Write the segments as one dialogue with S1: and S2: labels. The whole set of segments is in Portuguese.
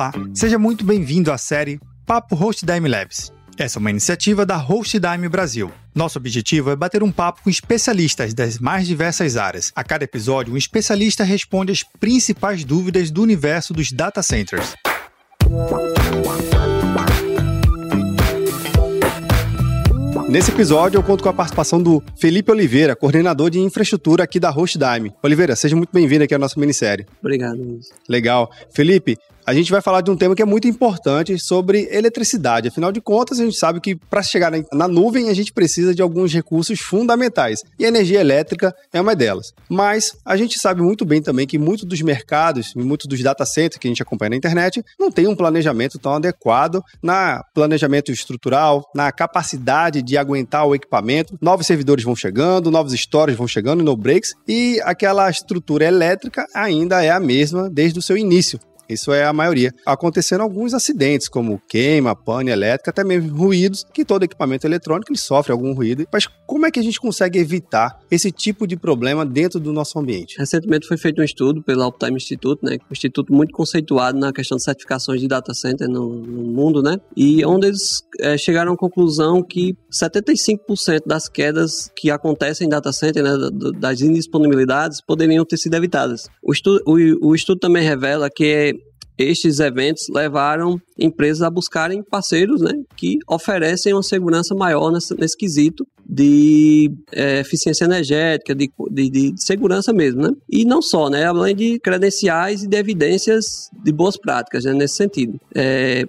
S1: Olá, seja muito bem-vindo à série Papo HostDime Labs. Essa é uma iniciativa da HostDime Brasil. Nosso objetivo é bater um papo com especialistas das mais diversas áreas. A cada episódio, um especialista responde as principais dúvidas do universo dos data centers. Nesse episódio, eu conto com a participação do Felipe Oliveira, coordenador de infraestrutura aqui da HostDime. Oliveira, seja muito bem-vindo aqui à nossa minissérie.
S2: Obrigado, Luiz.
S1: Legal. Felipe, a gente vai falar de um tema que é muito importante sobre eletricidade. Afinal de contas, a gente sabe que para chegar na nuvem a gente precisa de alguns recursos fundamentais e a energia elétrica é uma delas. Mas a gente sabe muito bem também que muitos dos mercados e muitos dos data centers que a gente acompanha na internet não tem um planejamento tão adequado na planejamento estrutural, na capacidade de aguentar o equipamento. Novos servidores vão chegando, novos stores vão chegando, no breaks e aquela estrutura elétrica ainda é a mesma desde o seu início. Isso é a maioria. Acontecendo alguns acidentes, como queima, pane elétrica, até mesmo ruídos, que todo equipamento eletrônico ele sofre algum ruído. Mas como é que a gente consegue evitar esse tipo de problema dentro do nosso ambiente?
S2: Recentemente foi feito um estudo pelo Uptime Institute, né, um instituto muito conceituado na questão de certificações de data center no, no mundo, né, e onde eles é, chegaram à conclusão que 75% das quedas que acontecem em data center, né, das indisponibilidades, poderiam ter sido evitadas. O estudo, o, o estudo também revela que estes eventos levaram empresas a buscarem parceiros né, que oferecem uma segurança maior nesse, nesse quesito de é, eficiência energética, de, de, de, segurança mesmo, né? E não só, né? Além de credenciais e de evidências de boas práticas, né? Nesse sentido. É,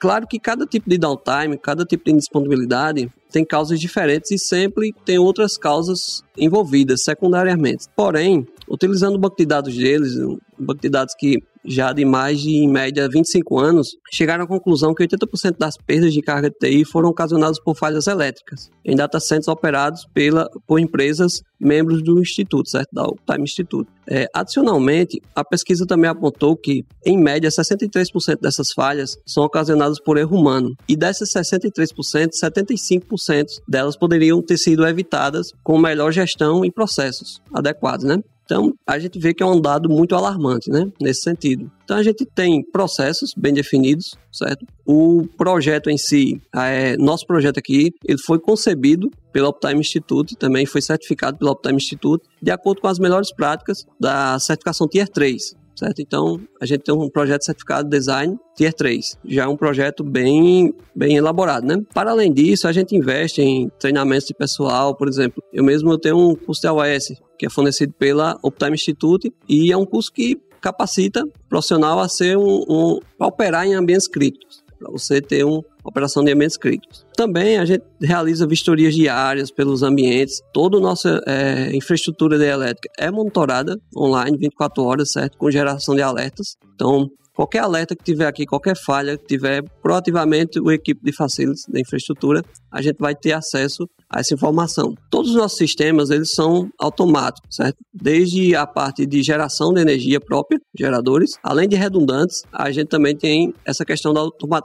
S2: claro que cada tipo de downtime, cada tipo de indisponibilidade tem causas diferentes e sempre tem outras causas envolvidas secundariamente. Porém, utilizando o banco de dados deles, um banco de dados que já de mais de, em média, 25 anos, chegaram à conclusão que 80% das perdas de carga de TI foram ocasionadas por falhas elétricas em data centers operados pela, por empresas membros do Instituto, certo? Da Time Institute. É, adicionalmente, a pesquisa também apontou que, em média, 63% dessas falhas são ocasionadas por erro humano. E dessas 63%, 75% delas poderiam ter sido evitadas com melhor gestão e processos adequados, né? Então, a gente vê que é um dado muito alarmante, né? Nesse sentido. Então, a gente tem processos bem definidos, certo? O projeto em si, é, nosso projeto aqui, ele foi concebido pelo Uptime Institute, também foi certificado pelo Uptime Institute, de acordo com as melhores práticas da certificação Tier 3, certo? Então, a gente tem um projeto certificado de design Tier 3, já é um projeto bem, bem elaborado, né? Para além disso, a gente investe em treinamentos de pessoal, por exemplo, eu mesmo tenho um curso de AOS, que é fornecido pela Uptime Institute, e é um curso que capacita o profissional a ser um, um a operar em ambientes críticos, para você ter uma operação de ambientes críticos. Também a gente realiza vistorias diárias pelos ambientes. Toda a nossa é, infraestrutura de elétrica é monitorada online 24 horas, certo? Com geração de alertas. Então, qualquer alerta que tiver aqui, qualquer falha que tiver, proativamente o equipe de facilities da infraestrutura, a gente vai ter acesso a essa informação. Todos os nossos sistemas, eles são automáticos, certo? Desde a parte de geração de energia própria, geradores, além de redundantes, a gente também tem essa questão da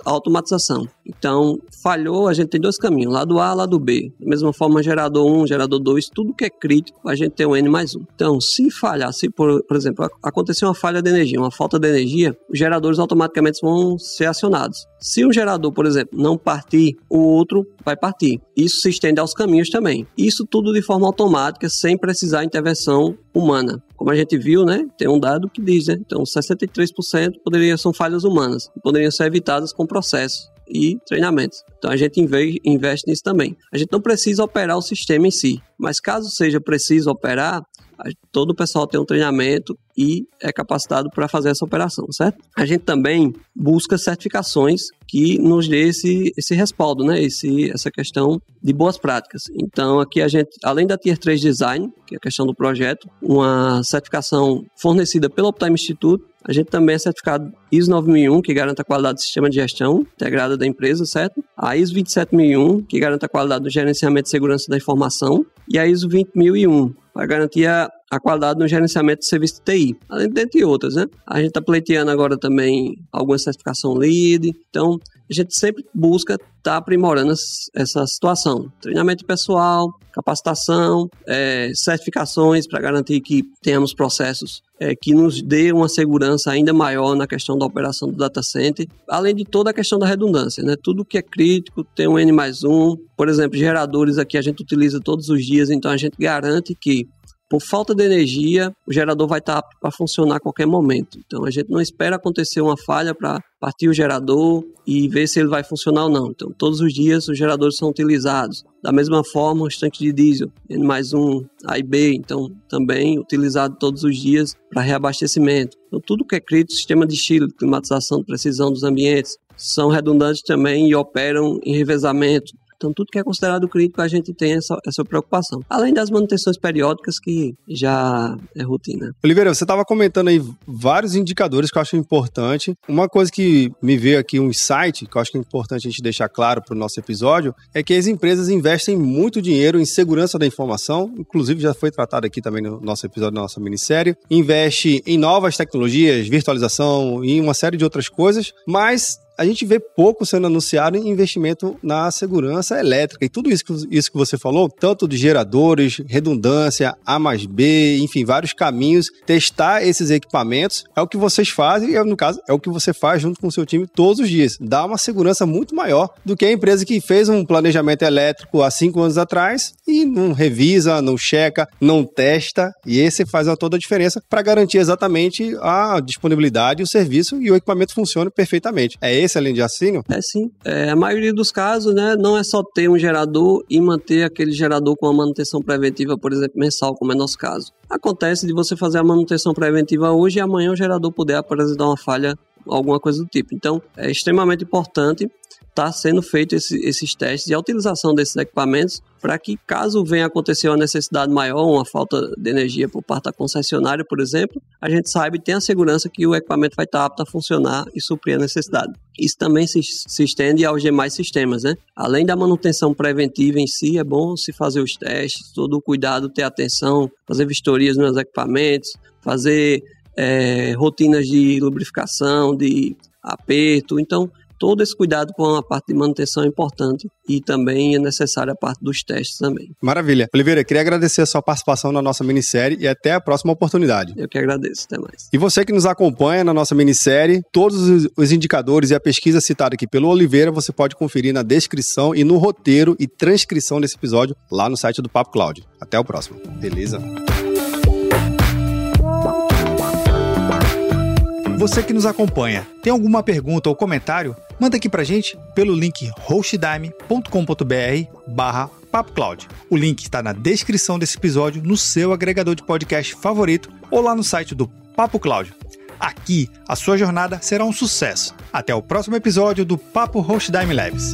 S2: automatização. Então, falhou, a gente tem dois caminhos, lado A, lado B. Da mesma forma, gerador 1, gerador 2, tudo que é crítico, a gente tem o N mais 1. Então, se falhar, se por, por exemplo, acontecer uma falha de energia, uma falta de energia, os geradores automaticamente vão ser acionados. Se um gerador, por exemplo, não partir, o outro vai partir. Isso se estende aos caminhos também. Isso tudo de forma automática, sem precisar intervenção humana. Como a gente viu, né, tem um dado que diz, né, então 63% poderiam são falhas humanas, poderiam ser evitadas com processos e treinamentos. Então a gente investe nisso também. A gente não precisa operar o sistema em si, mas caso seja preciso operar, todo o pessoal tem um treinamento e é capacitado para fazer essa operação, certo? A gente também busca certificações que nos dê esse, esse respaldo, né? Esse, essa questão de boas práticas. Então, aqui a gente, além da Tier 3 Design, que é a questão do projeto, uma certificação fornecida pelo Uptime Institute, a gente também é certificado ISO 9001, que garante a qualidade do sistema de gestão integrada da empresa, certo? A ISO 27001, que garante a qualidade do gerenciamento de segurança da informação, e a ISO 20001, para garantir a, a qualidade no gerenciamento de serviço de TI, além de outras, né? A gente está pleiteando agora também alguma certificação LEED, então a gente sempre busca estar tá aprimorando essa situação. Treinamento pessoal, capacitação, é, certificações para garantir que tenhamos processos é, que nos dê uma segurança ainda maior na questão da operação do data center, além de toda a questão da redundância, né? Tudo que é crítico tem um N mais um. Por exemplo, geradores aqui a gente utiliza todos os dias, então a gente garante que por falta de energia, o gerador vai estar para funcionar a qualquer momento. Então a gente não espera acontecer uma falha para partir o gerador e ver se ele vai funcionar ou não. Então todos os dias os geradores são utilizados. Da mesma forma, os tanques de diesel, N mais um, A e B, então também utilizado todos os dias para reabastecimento. Então tudo que é crítico, sistema de estilo, climatização, precisão dos ambientes, são redundantes também e operam em revezamento. Então, tudo que é considerado crítico, a gente tem essa, essa preocupação. Além das manutenções periódicas, que já é rotina.
S1: Oliveira, você estava comentando aí vários indicadores que eu acho importante. Uma coisa que me veio aqui, um insight, que eu acho que é importante a gente deixar claro para o nosso episódio, é que as empresas investem muito dinheiro em segurança da informação, inclusive já foi tratado aqui também no nosso episódio da nossa minissérie. Investe em novas tecnologias, virtualização e uma série de outras coisas, mas a gente vê pouco sendo anunciado em investimento na segurança elétrica. E tudo isso que, isso que você falou, tanto de geradores, redundância, A mais B, enfim, vários caminhos, testar esses equipamentos é o que vocês fazem, e no caso, é o que você faz junto com o seu time todos os dias. Dá uma segurança muito maior do que a empresa que fez um planejamento elétrico há cinco anos atrás e não revisa, não checa, não testa. E esse faz toda a diferença para garantir exatamente a disponibilidade, o serviço e o equipamento funcione perfeitamente. É esse além de assínio?
S2: É sim. É, a maioria dos casos, né, não é só ter um gerador e manter aquele gerador com a manutenção preventiva, por exemplo, mensal, como é nosso caso. Acontece de você fazer a manutenção preventiva hoje e amanhã o gerador poder apresentar uma falha alguma coisa do tipo. Então, é extremamente importante está sendo feito esse, esses testes e a utilização desses equipamentos para que, caso venha acontecer uma necessidade maior, uma falta de energia por parte da concessionária, por exemplo, a gente saiba e tem a segurança que o equipamento vai estar apto a funcionar e suprir a necessidade. Isso também se, se estende aos demais sistemas, né? Além da manutenção preventiva em si, é bom se fazer os testes, todo o cuidado, ter atenção, fazer vistorias nos equipamentos, fazer é, rotinas de lubrificação, de aperto. Então, todo esse cuidado com a parte de manutenção é importante e também é necessária a parte dos testes também.
S1: Maravilha. Oliveira, queria agradecer a sua participação na nossa minissérie e até a próxima oportunidade.
S2: Eu que agradeço. Até mais.
S1: E você que nos acompanha na nossa minissérie, todos os indicadores e a pesquisa citada aqui pelo Oliveira você pode conferir na descrição e no roteiro e transcrição desse episódio lá no site do Papo Cloud. Até o próximo. Beleza?
S3: Você que nos acompanha, tem alguma pergunta ou comentário? Manda aqui pra gente pelo link hostdime.com.br barra PapoCloud. O link está na descrição desse episódio, no seu agregador de podcast favorito ou lá no site do Papo Cloud. Aqui, a sua jornada será um sucesso. Até o próximo episódio do Papo Hostdime Labs.